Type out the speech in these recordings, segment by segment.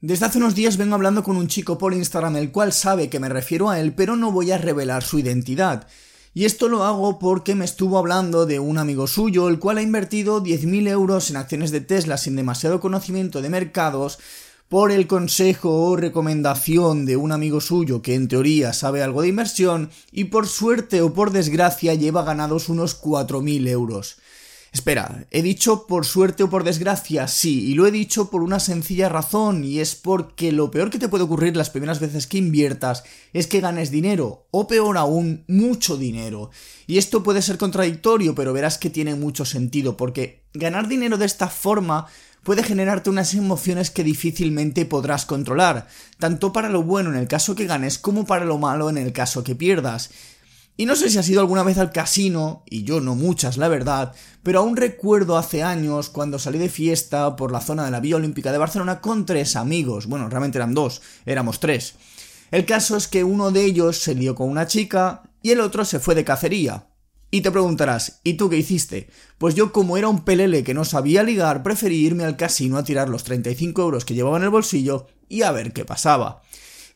Desde hace unos días vengo hablando con un chico por Instagram el cual sabe que me refiero a él, pero no voy a revelar su identidad. Y esto lo hago porque me estuvo hablando de un amigo suyo, el cual ha invertido 10.000 euros en acciones de Tesla sin demasiado conocimiento de mercados, por el consejo o recomendación de un amigo suyo que en teoría sabe algo de inversión, y por suerte o por desgracia lleva ganados unos 4.000 euros. Espera, he dicho por suerte o por desgracia, sí, y lo he dicho por una sencilla razón, y es porque lo peor que te puede ocurrir las primeras veces que inviertas es que ganes dinero, o peor aún, mucho dinero. Y esto puede ser contradictorio, pero verás que tiene mucho sentido, porque ganar dinero de esta forma puede generarte unas emociones que difícilmente podrás controlar, tanto para lo bueno en el caso que ganes como para lo malo en el caso que pierdas. Y no sé si has ido alguna vez al casino, y yo no muchas, la verdad, pero aún recuerdo hace años cuando salí de fiesta por la zona de la Vía Olímpica de Barcelona con tres amigos. Bueno, realmente eran dos, éramos tres. El caso es que uno de ellos se lió con una chica y el otro se fue de cacería. Y te preguntarás, ¿y tú qué hiciste? Pues yo como era un pelele que no sabía ligar, preferí irme al casino a tirar los 35 euros que llevaba en el bolsillo y a ver qué pasaba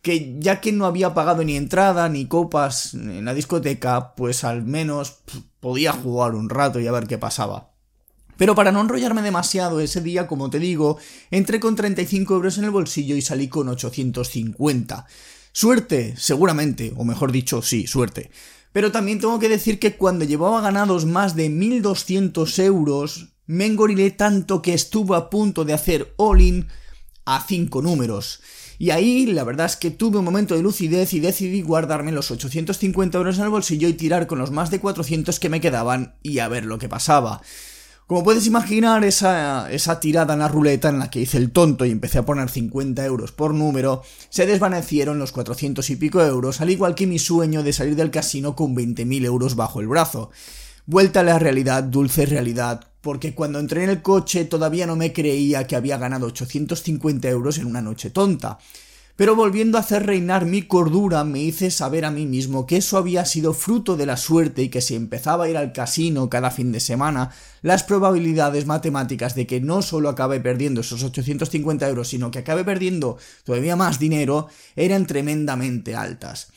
que ya que no había pagado ni entrada ni copas en la discoteca, pues al menos podía jugar un rato y a ver qué pasaba. Pero para no enrollarme demasiado ese día, como te digo, entré con 35 euros en el bolsillo y salí con 850. Suerte, seguramente, o mejor dicho, sí, suerte. Pero también tengo que decir que cuando llevaba ganados más de 1200 euros, me engorilé tanto que estuve a punto de hacer all-in a 5 números. Y ahí la verdad es que tuve un momento de lucidez y decidí guardarme los 850 euros en el bolsillo y tirar con los más de 400 que me quedaban y a ver lo que pasaba. Como puedes imaginar, esa, esa, tirada en la ruleta en la que hice el tonto y empecé a poner 50 euros por número, se desvanecieron los 400 y pico euros, al igual que mi sueño de salir del casino con 20.000 euros bajo el brazo. Vuelta a la realidad, dulce realidad, porque cuando entré en el coche todavía no me creía que había ganado 850 euros en una noche tonta. Pero volviendo a hacer reinar mi cordura, me hice saber a mí mismo que eso había sido fruto de la suerte y que si empezaba a ir al casino cada fin de semana, las probabilidades matemáticas de que no solo acabe perdiendo esos 850 euros, sino que acabe perdiendo todavía más dinero, eran tremendamente altas.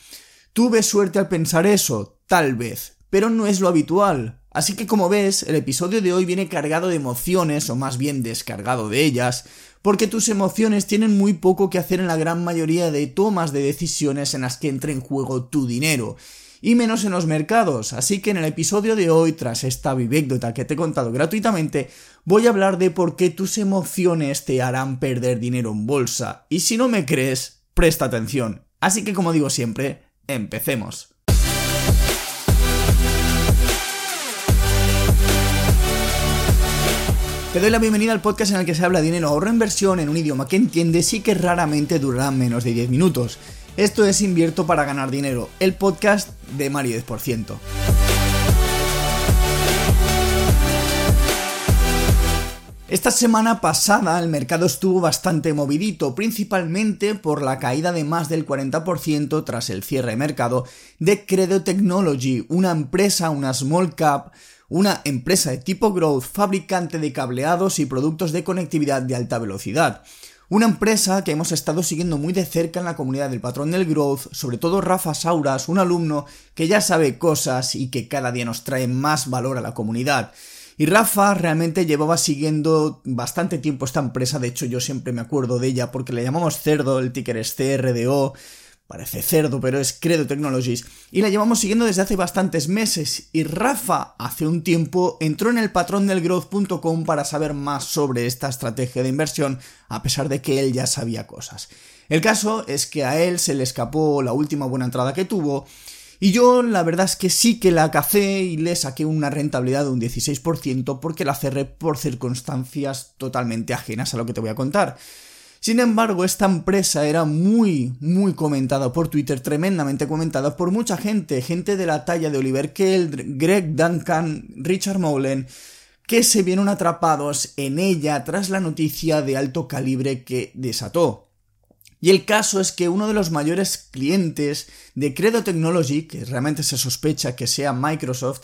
¿Tuve suerte al pensar eso? Tal vez, pero no es lo habitual. Así que como ves, el episodio de hoy viene cargado de emociones, o más bien descargado de ellas, porque tus emociones tienen muy poco que hacer en la gran mayoría de tomas de decisiones en las que entra en juego tu dinero, y menos en los mercados, así que en el episodio de hoy, tras esta vivécdota que te he contado gratuitamente, voy a hablar de por qué tus emociones te harán perder dinero en bolsa, y si no me crees, presta atención. Así que como digo siempre, empecemos. Te doy la bienvenida al podcast en el que se habla de dinero ahorro inversión en un idioma que entiendes y que raramente durará menos de 10 minutos. Esto es Invierto para ganar dinero, el podcast de Mario 10%. Esta semana pasada el mercado estuvo bastante movidito, principalmente por la caída de más del 40% tras el cierre de mercado de Credo Technology, una empresa, una small cap, una empresa de tipo growth fabricante de cableados y productos de conectividad de alta velocidad. Una empresa que hemos estado siguiendo muy de cerca en la comunidad del patrón del growth, sobre todo Rafa Sauras, un alumno que ya sabe cosas y que cada día nos trae más valor a la comunidad. Y Rafa realmente llevaba siguiendo bastante tiempo esta empresa, de hecho yo siempre me acuerdo de ella porque le llamamos cerdo, el ticker es CRDO, Parece cerdo, pero es Credo Technologies. Y la llevamos siguiendo desde hace bastantes meses. Y Rafa, hace un tiempo, entró en el patrón del growth.com para saber más sobre esta estrategia de inversión, a pesar de que él ya sabía cosas. El caso es que a él se le escapó la última buena entrada que tuvo. Y yo la verdad es que sí que la cacé y le saqué una rentabilidad de un 16% porque la cerré por circunstancias totalmente ajenas a lo que te voy a contar. Sin embargo, esta empresa era muy, muy comentada por Twitter, tremendamente comentada por mucha gente, gente de la talla de Oliver Keld, Greg Duncan, Richard Moulen, que se vieron atrapados en ella tras la noticia de alto calibre que desató. Y el caso es que uno de los mayores clientes de Credo Technology, que realmente se sospecha que sea Microsoft,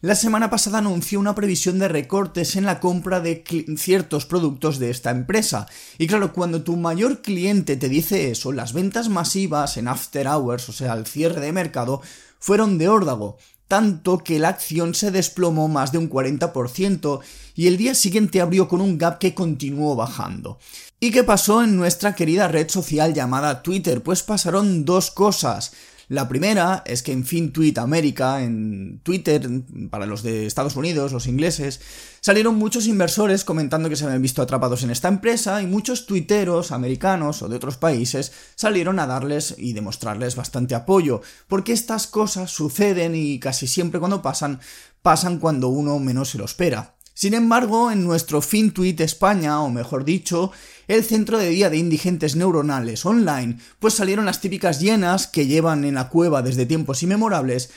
la semana pasada anunció una previsión de recortes en la compra de ciertos productos de esta empresa. Y claro, cuando tu mayor cliente te dice eso, las ventas masivas en after hours, o sea, al cierre de mercado, fueron de órdago tanto que la acción se desplomó más de un 40% y el día siguiente abrió con un gap que continuó bajando. ¿Y qué pasó en nuestra querida red social llamada Twitter? Pues pasaron dos cosas. La primera es que en FinTweet América, en Twitter, para los de Estados Unidos, los ingleses, salieron muchos inversores comentando que se habían visto atrapados en esta empresa y muchos tuiteros americanos o de otros países salieron a darles y demostrarles bastante apoyo, porque estas cosas suceden y casi siempre cuando pasan, pasan cuando uno menos se lo espera. Sin embargo, en nuestro FinTweet España, o mejor dicho, el centro de día de indigentes neuronales online, pues salieron las típicas llenas que llevan en la cueva desde tiempos inmemorables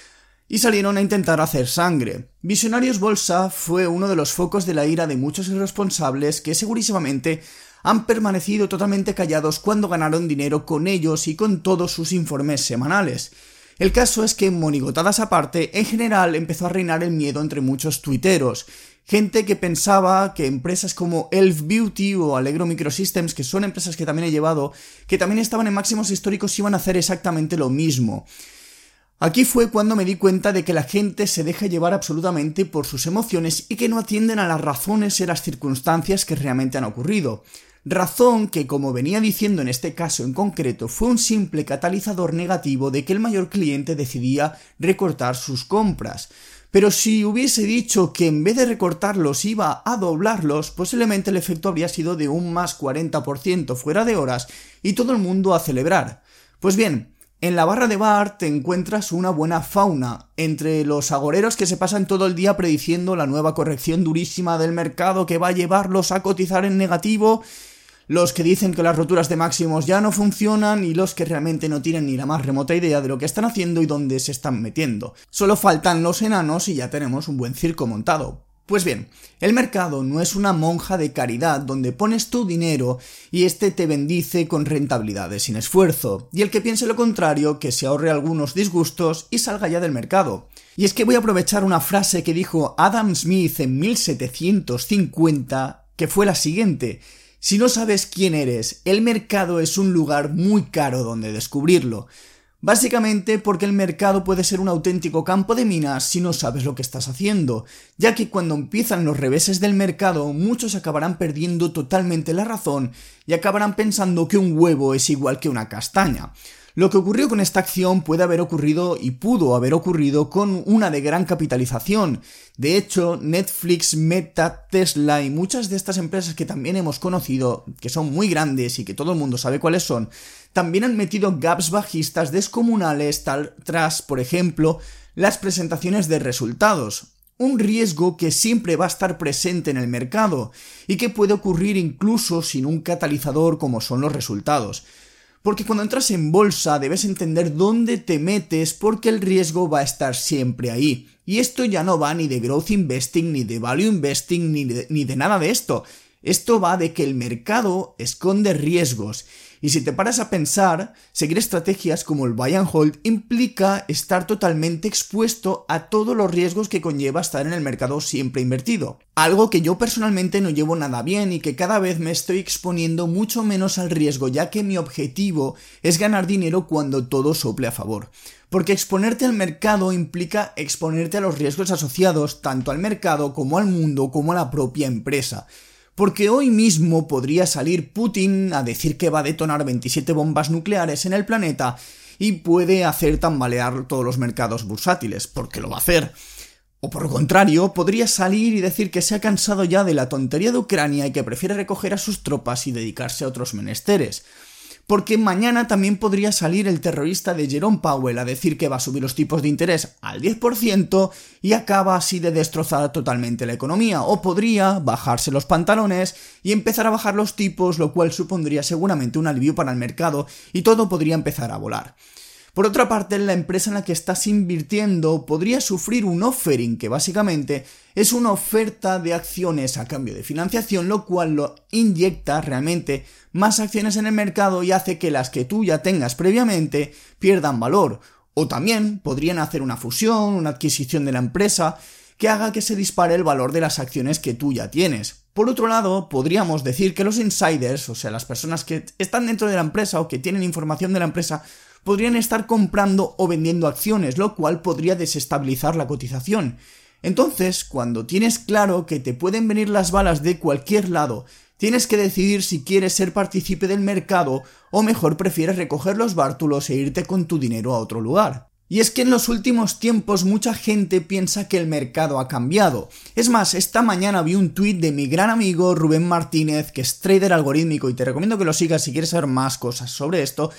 y salieron a intentar hacer sangre. Visionarios Bolsa fue uno de los focos de la ira de muchos irresponsables que segurísimamente han permanecido totalmente callados cuando ganaron dinero con ellos y con todos sus informes semanales. El caso es que, monigotadas aparte, en general empezó a reinar el miedo entre muchos tuiteros, gente que pensaba que empresas como Elf Beauty o Allegro Microsystems, que son empresas que también he llevado, que también estaban en máximos históricos, iban a hacer exactamente lo mismo. Aquí fue cuando me di cuenta de que la gente se deja llevar absolutamente por sus emociones y que no atienden a las razones y las circunstancias que realmente han ocurrido. Razón que, como venía diciendo en este caso en concreto, fue un simple catalizador negativo de que el mayor cliente decidía recortar sus compras. Pero si hubiese dicho que en vez de recortarlos iba a doblarlos, posiblemente el efecto habría sido de un más 40% fuera de horas y todo el mundo a celebrar. Pues bien, en la barra de bar te encuentras una buena fauna, entre los agoreros que se pasan todo el día prediciendo la nueva corrección durísima del mercado que va a llevarlos a cotizar en negativo los que dicen que las roturas de máximos ya no funcionan y los que realmente no tienen ni la más remota idea de lo que están haciendo y dónde se están metiendo. Solo faltan los enanos y ya tenemos un buen circo montado. Pues bien, el mercado no es una monja de caridad donde pones tu dinero y éste te bendice con rentabilidades sin esfuerzo, y el que piense lo contrario, que se ahorre algunos disgustos y salga ya del mercado. Y es que voy a aprovechar una frase que dijo Adam Smith en 1750, que fue la siguiente, si no sabes quién eres, el mercado es un lugar muy caro donde descubrirlo. Básicamente porque el mercado puede ser un auténtico campo de minas si no sabes lo que estás haciendo, ya que cuando empiezan los reveses del mercado muchos acabarán perdiendo totalmente la razón y acabarán pensando que un huevo es igual que una castaña. Lo que ocurrió con esta acción puede haber ocurrido y pudo haber ocurrido con una de gran capitalización. De hecho, Netflix, Meta, Tesla y muchas de estas empresas que también hemos conocido, que son muy grandes y que todo el mundo sabe cuáles son, también han metido gaps bajistas descomunales tal, tras, por ejemplo, las presentaciones de resultados un riesgo que siempre va a estar presente en el mercado y que puede ocurrir incluso sin un catalizador como son los resultados. Porque cuando entras en bolsa debes entender dónde te metes porque el riesgo va a estar siempre ahí. Y esto ya no va ni de growth investing, ni de value investing, ni de, ni de nada de esto. Esto va de que el mercado esconde riesgos y si te paras a pensar, seguir estrategias como el buy and hold implica estar totalmente expuesto a todos los riesgos que conlleva estar en el mercado siempre invertido. Algo que yo personalmente no llevo nada bien y que cada vez me estoy exponiendo mucho menos al riesgo ya que mi objetivo es ganar dinero cuando todo sople a favor. Porque exponerte al mercado implica exponerte a los riesgos asociados tanto al mercado como al mundo como a la propia empresa porque hoy mismo podría salir Putin a decir que va a detonar 27 bombas nucleares en el planeta y puede hacer tambalear todos los mercados bursátiles, porque lo va a hacer. O por lo contrario, podría salir y decir que se ha cansado ya de la tontería de Ucrania y que prefiere recoger a sus tropas y dedicarse a otros menesteres porque mañana también podría salir el terrorista de Jerome Powell a decir que va a subir los tipos de interés al 10% y acaba así de destrozar totalmente la economía, o podría bajarse los pantalones y empezar a bajar los tipos, lo cual supondría seguramente un alivio para el mercado y todo podría empezar a volar. Por otra parte, la empresa en la que estás invirtiendo podría sufrir un offering, que básicamente es una oferta de acciones a cambio de financiación, lo cual lo inyecta realmente más acciones en el mercado y hace que las que tú ya tengas previamente pierdan valor. O también podrían hacer una fusión, una adquisición de la empresa, que haga que se dispare el valor de las acciones que tú ya tienes. Por otro lado, podríamos decir que los insiders, o sea, las personas que están dentro de la empresa o que tienen información de la empresa, podrían estar comprando o vendiendo acciones, lo cual podría desestabilizar la cotización. Entonces, cuando tienes claro que te pueden venir las balas de cualquier lado, tienes que decidir si quieres ser partícipe del mercado o mejor prefieres recoger los bártulos e irte con tu dinero a otro lugar. Y es que en los últimos tiempos mucha gente piensa que el mercado ha cambiado. Es más, esta mañana vi un tuit de mi gran amigo Rubén Martínez, que es trader algorítmico y te recomiendo que lo sigas si quieres saber más cosas sobre esto.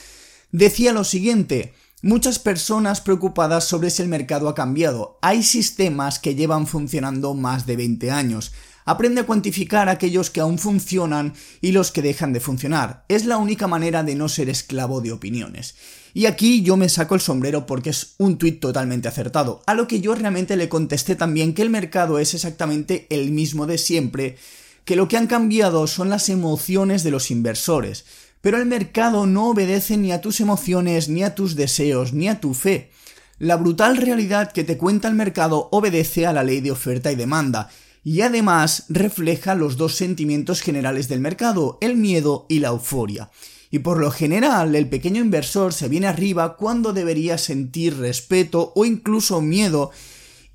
Decía lo siguiente, Muchas personas preocupadas sobre si el mercado ha cambiado. Hay sistemas que llevan funcionando más de 20 años. Aprende a cuantificar aquellos que aún funcionan y los que dejan de funcionar. Es la única manera de no ser esclavo de opiniones. Y aquí yo me saco el sombrero porque es un tuit totalmente acertado, a lo que yo realmente le contesté también que el mercado es exactamente el mismo de siempre, que lo que han cambiado son las emociones de los inversores. Pero el mercado no obedece ni a tus emociones, ni a tus deseos, ni a tu fe. La brutal realidad que te cuenta el mercado obedece a la ley de oferta y demanda, y además refleja los dos sentimientos generales del mercado, el miedo y la euforia. Y por lo general, el pequeño inversor se viene arriba cuando debería sentir respeto o incluso miedo,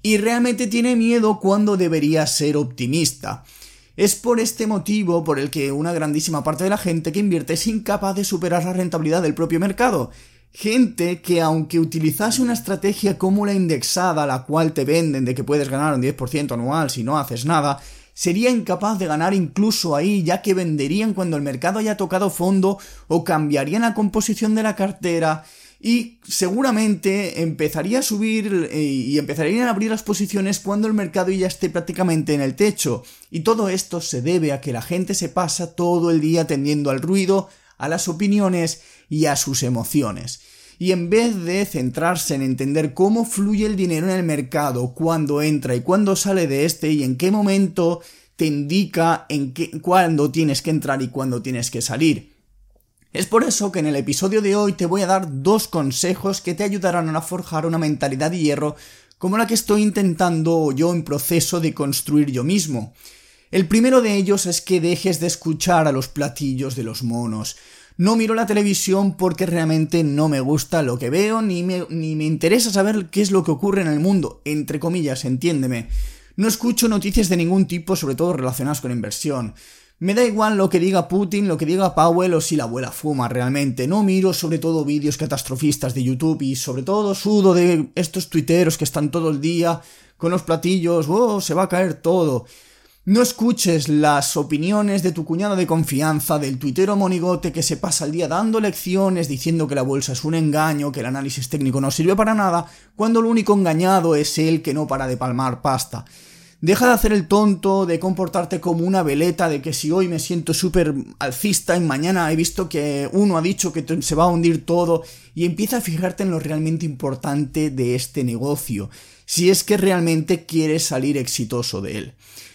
y realmente tiene miedo cuando debería ser optimista. Es por este motivo por el que una grandísima parte de la gente que invierte es incapaz de superar la rentabilidad del propio mercado. Gente que aunque utilizase una estrategia como la indexada, la cual te venden de que puedes ganar un 10% anual si no haces nada, sería incapaz de ganar incluso ahí, ya que venderían cuando el mercado haya tocado fondo o cambiarían la composición de la cartera y seguramente empezaría a subir eh, y empezarían a abrir las posiciones cuando el mercado ya esté prácticamente en el techo. Y todo esto se debe a que la gente se pasa todo el día tendiendo al ruido, a las opiniones y a sus emociones. Y en vez de centrarse en entender cómo fluye el dinero en el mercado, cuándo entra y cuándo sale de este y en qué momento te indica en qué, cuándo tienes que entrar y cuándo tienes que salir, es por eso que en el episodio de hoy te voy a dar dos consejos que te ayudarán a forjar una mentalidad de hierro como la que estoy intentando yo en proceso de construir yo mismo. El primero de ellos es que dejes de escuchar a los platillos de los monos. No miro la televisión porque realmente no me gusta lo que veo ni me, ni me interesa saber qué es lo que ocurre en el mundo, entre comillas, entiéndeme. No escucho noticias de ningún tipo, sobre todo relacionadas con inversión. Me da igual lo que diga Putin, lo que diga Powell o si la abuela fuma realmente. No miro sobre todo vídeos catastrofistas de YouTube y sobre todo sudo de estos tuiteros que están todo el día con los platillos, oh, se va a caer todo. No escuches las opiniones de tu cuñado de confianza, del tuitero monigote que se pasa el día dando lecciones diciendo que la bolsa es un engaño, que el análisis técnico no sirve para nada, cuando lo único engañado es él que no para de palmar pasta. Deja de hacer el tonto, de comportarte como una veleta, de que si hoy me siento súper alcista y mañana he visto que uno ha dicho que se va a hundir todo, y empieza a fijarte en lo realmente importante de este negocio, si es que realmente quieres salir exitoso de él.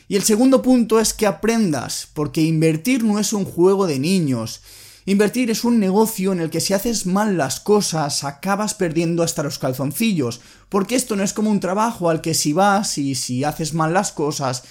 Y el segundo punto es que aprendas, porque invertir no es un juego de niños, Invertir es un negocio en el que si haces mal las cosas acabas perdiendo hasta los calzoncillos, porque esto no es como un trabajo al que si vas y si haces mal las cosas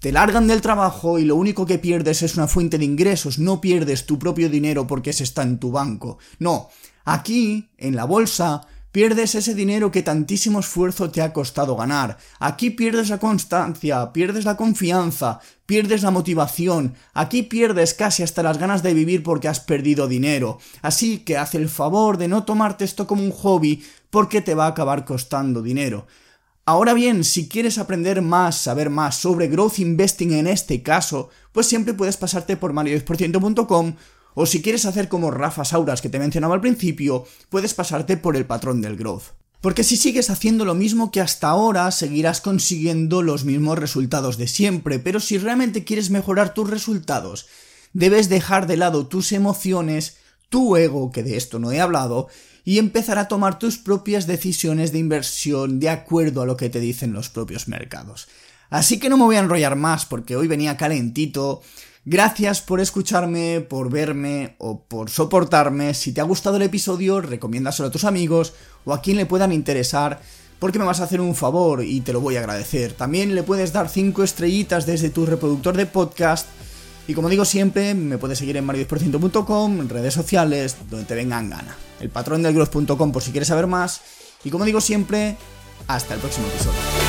te largan del trabajo y lo único que pierdes es una fuente de ingresos, no pierdes tu propio dinero porque se está en tu banco. No, aquí, en la bolsa, Pierdes ese dinero que tantísimo esfuerzo te ha costado ganar. Aquí pierdes la constancia, pierdes la confianza, pierdes la motivación. Aquí pierdes casi hasta las ganas de vivir porque has perdido dinero. Así que haz el favor de no tomarte esto como un hobby porque te va a acabar costando dinero. Ahora bien, si quieres aprender más, saber más sobre growth investing en este caso, pues siempre puedes pasarte por mario10%.com o si quieres hacer como Rafa Sauras que te mencionaba al principio, puedes pasarte por el patrón del growth. Porque si sigues haciendo lo mismo que hasta ahora, seguirás consiguiendo los mismos resultados de siempre, pero si realmente quieres mejorar tus resultados, debes dejar de lado tus emociones, tu ego, que de esto no he hablado, y empezar a tomar tus propias decisiones de inversión de acuerdo a lo que te dicen los propios mercados. Así que no me voy a enrollar más porque hoy venía calentito, Gracias por escucharme, por verme o por soportarme. Si te ha gustado el episodio, recomiéndaselo a tus amigos o a quien le puedan interesar porque me vas a hacer un favor y te lo voy a agradecer. También le puedes dar 5 estrellitas desde tu reproductor de podcast. Y como digo siempre, me puedes seguir en mario10%.com, en redes sociales, donde te vengan gana. El patrón del por si quieres saber más. Y como digo siempre, hasta el próximo episodio.